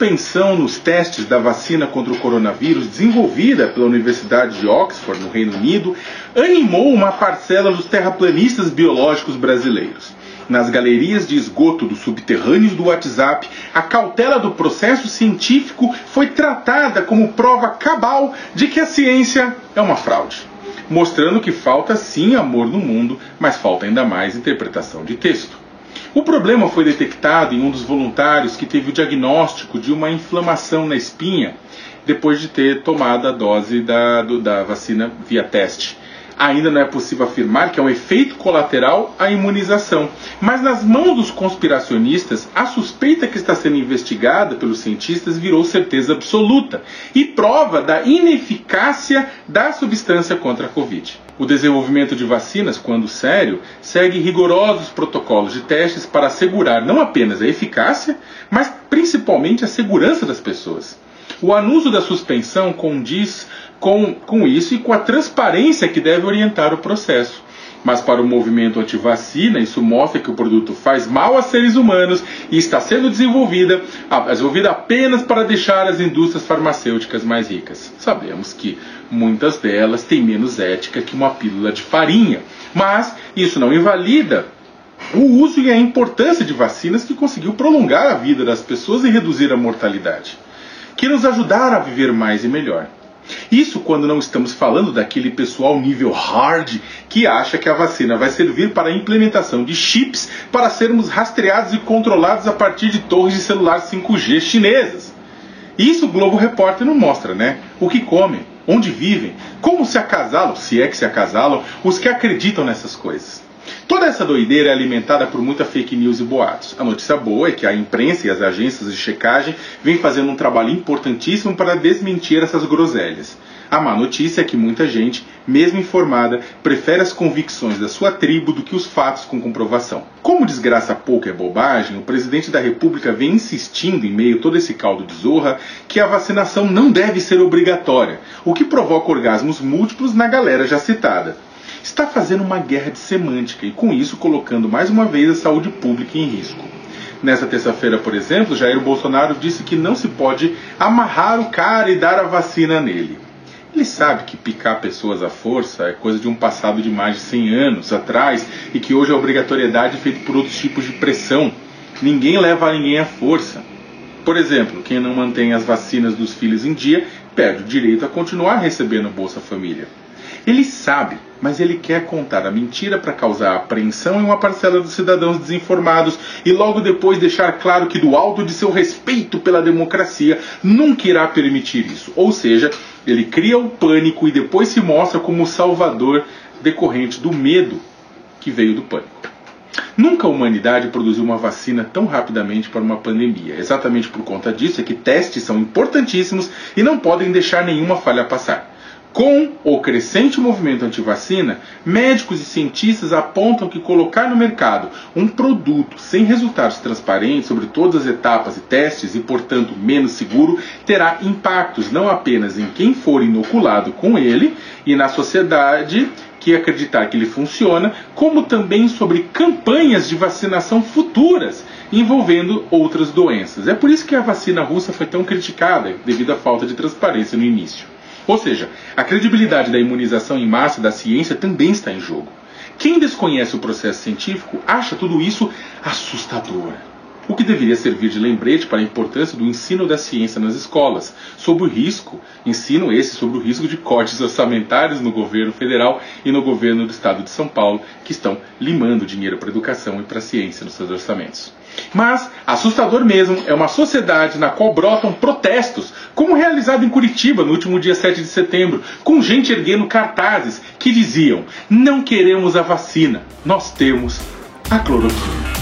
suspensão nos testes da vacina contra o coronavírus desenvolvida pela Universidade de Oxford, no Reino Unido, animou uma parcela dos terraplanistas biológicos brasileiros. Nas galerias de esgoto dos subterrâneos do WhatsApp, a cautela do processo científico foi tratada como prova cabal de que a ciência é uma fraude, mostrando que falta sim amor no mundo, mas falta ainda mais interpretação de texto. O problema foi detectado em um dos voluntários que teve o diagnóstico de uma inflamação na espinha depois de ter tomado a dose da, do, da vacina via teste ainda não é possível afirmar que é um efeito colateral à imunização. Mas nas mãos dos conspiracionistas, a suspeita que está sendo investigada pelos cientistas virou certeza absoluta e prova da ineficácia da substância contra a Covid. O desenvolvimento de vacinas, quando sério, segue rigorosos protocolos de testes para assegurar não apenas a eficácia, mas principalmente a segurança das pessoas. O anúncio da suspensão condiz com, com isso e com a transparência que deve orientar o processo. Mas para o movimento anti-vacina, isso mostra que o produto faz mal a seres humanos e está sendo desenvolvida, desenvolvida apenas para deixar as indústrias farmacêuticas mais ricas. Sabemos que muitas delas têm menos ética que uma pílula de farinha, mas isso não invalida o uso e a importância de vacinas que conseguiu prolongar a vida das pessoas e reduzir a mortalidade, que nos ajudaram a viver mais e melhor. Isso quando não estamos falando daquele pessoal nível hard que acha que a vacina vai servir para a implementação de chips para sermos rastreados e controlados a partir de torres de celular 5G chinesas. Isso o Globo Repórter não mostra, né? O que comem, onde vivem, como se acasalam, se é que se acasalam, os que acreditam nessas coisas. Toda essa doideira é alimentada por muita fake news e boatos. A notícia boa é que a imprensa e as agências de checagem vêm fazendo um trabalho importantíssimo para desmentir essas groselhas. A má notícia é que muita gente, mesmo informada, prefere as convicções da sua tribo do que os fatos com comprovação. Como desgraça pouco é bobagem, o presidente da República vem insistindo, em meio a todo esse caldo de zorra, que a vacinação não deve ser obrigatória, o que provoca orgasmos múltiplos na galera já citada está fazendo uma guerra de semântica e, com isso, colocando mais uma vez a saúde pública em risco. Nessa terça-feira, por exemplo, Jair Bolsonaro disse que não se pode amarrar o cara e dar a vacina nele. Ele sabe que picar pessoas à força é coisa de um passado de mais de 100 anos atrás e que hoje a obrigatoriedade é feita por outros tipos de pressão. Ninguém leva ninguém à força. Por exemplo, quem não mantém as vacinas dos filhos em dia perde o direito a continuar recebendo Bolsa Família. Ele sabe, mas ele quer contar a mentira para causar apreensão em uma parcela dos cidadãos desinformados e logo depois deixar claro que, do alto de seu respeito pela democracia, nunca irá permitir isso. Ou seja, ele cria o pânico e depois se mostra como o salvador decorrente do medo que veio do pânico. Nunca a humanidade produziu uma vacina tão rapidamente para uma pandemia. Exatamente por conta disso é que testes são importantíssimos e não podem deixar nenhuma falha passar. Com o crescente movimento anti-vacina, médicos e cientistas apontam que colocar no mercado um produto sem resultados transparentes sobre todas as etapas e testes e, portanto, menos seguro, terá impactos não apenas em quem for inoculado com ele e na sociedade que acreditar que ele funciona, como também sobre campanhas de vacinação futuras envolvendo outras doenças. É por isso que a vacina russa foi tão criticada, devido à falta de transparência no início. Ou seja, a credibilidade da imunização em massa da ciência também está em jogo. Quem desconhece o processo científico acha tudo isso assustador. O que deveria servir de lembrete para a importância do ensino da ciência nas escolas, sobre o risco, ensino esse sobre o risco de cortes orçamentários no governo federal e no governo do estado de São Paulo, que estão limando dinheiro para a educação e para a ciência nos seus orçamentos. Mas, assustador mesmo, é uma sociedade na qual brotam protestos, como realizado em Curitiba no último dia 7 de setembro, com gente erguendo cartazes que diziam: Não queremos a vacina, nós temos a cloroquina.